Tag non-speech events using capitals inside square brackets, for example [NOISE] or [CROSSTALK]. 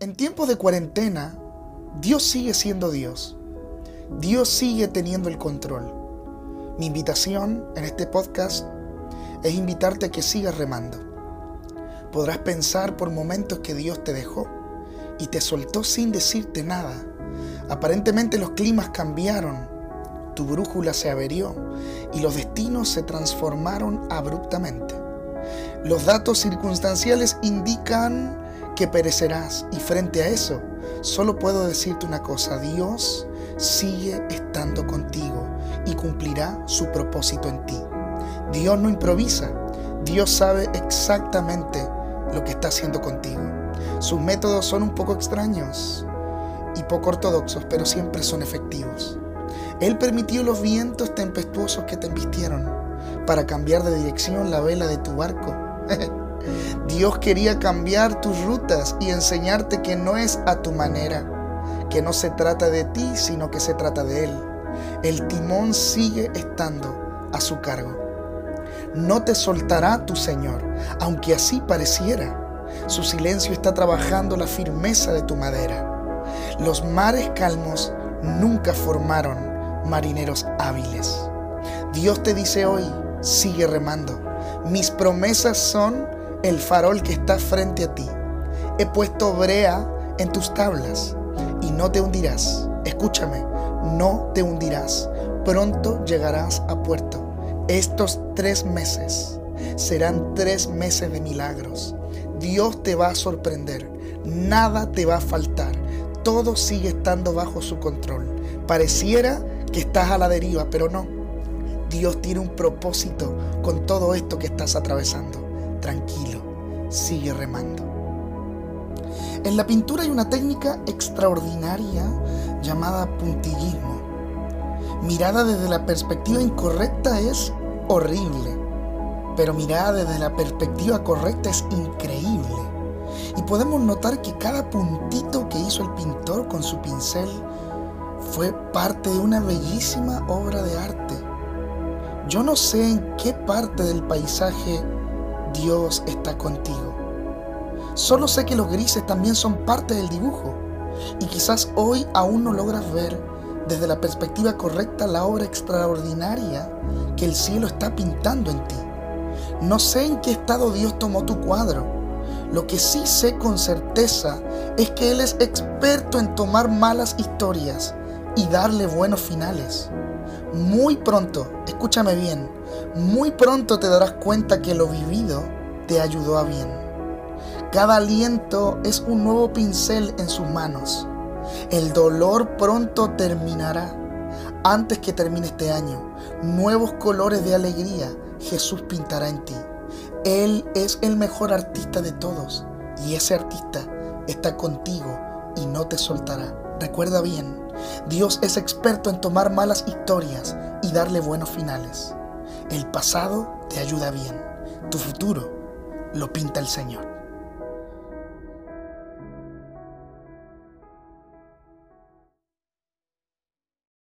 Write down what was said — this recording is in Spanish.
En tiempos de cuarentena, Dios sigue siendo Dios. Dios sigue teniendo el control. Mi invitación en este podcast es invitarte a que sigas remando. Podrás pensar por momentos que Dios te dejó y te soltó sin decirte nada. Aparentemente los climas cambiaron, tu brújula se averió y los destinos se transformaron abruptamente. Los datos circunstanciales indican que perecerás y frente a eso solo puedo decirte una cosa, Dios sigue estando contigo y cumplirá su propósito en ti. Dios no improvisa, Dios sabe exactamente lo que está haciendo contigo. Sus métodos son un poco extraños y poco ortodoxos, pero siempre son efectivos. Él permitió los vientos tempestuosos que te embistieron para cambiar de dirección la vela de tu barco. [LAUGHS] Dios quería cambiar tus rutas y enseñarte que no es a tu manera, que no se trata de ti, sino que se trata de Él. El timón sigue estando a su cargo. No te soltará tu Señor, aunque así pareciera. Su silencio está trabajando la firmeza de tu madera. Los mares calmos nunca formaron marineros hábiles. Dios te dice hoy, sigue remando. Mis promesas son el farol que está frente a ti. He puesto brea en tus tablas y no te hundirás. Escúchame, no te hundirás. Pronto llegarás a puerto. Estos tres meses serán tres meses de milagros. Dios te va a sorprender. Nada te va a faltar. Todo sigue estando bajo su control. Pareciera que estás a la deriva, pero no. Dios tiene un propósito con todo esto que estás atravesando. Tranquilo, sigue remando. En la pintura hay una técnica extraordinaria llamada puntillismo. Mirada desde la perspectiva incorrecta es horrible, pero mirada desde la perspectiva correcta es increíble. Y podemos notar que cada puntito que hizo el pintor con su pincel fue parte de una bellísima obra de arte. Yo no sé en qué parte del paisaje Dios está contigo. Solo sé que los grises también son parte del dibujo y quizás hoy aún no logras ver desde la perspectiva correcta la obra extraordinaria que el cielo está pintando en ti. No sé en qué estado Dios tomó tu cuadro. Lo que sí sé con certeza es que Él es experto en tomar malas historias y darle buenos finales. Muy pronto, escúchame bien, muy pronto te darás cuenta que lo vivido te ayudó a bien. Cada aliento es un nuevo pincel en sus manos. El dolor pronto terminará. Antes que termine este año, nuevos colores de alegría Jesús pintará en ti. Él es el mejor artista de todos y ese artista está contigo y no te soltará. Recuerda bien, Dios es experto en tomar malas historias y darle buenos finales. El pasado te ayuda bien, tu futuro lo pinta el Señor.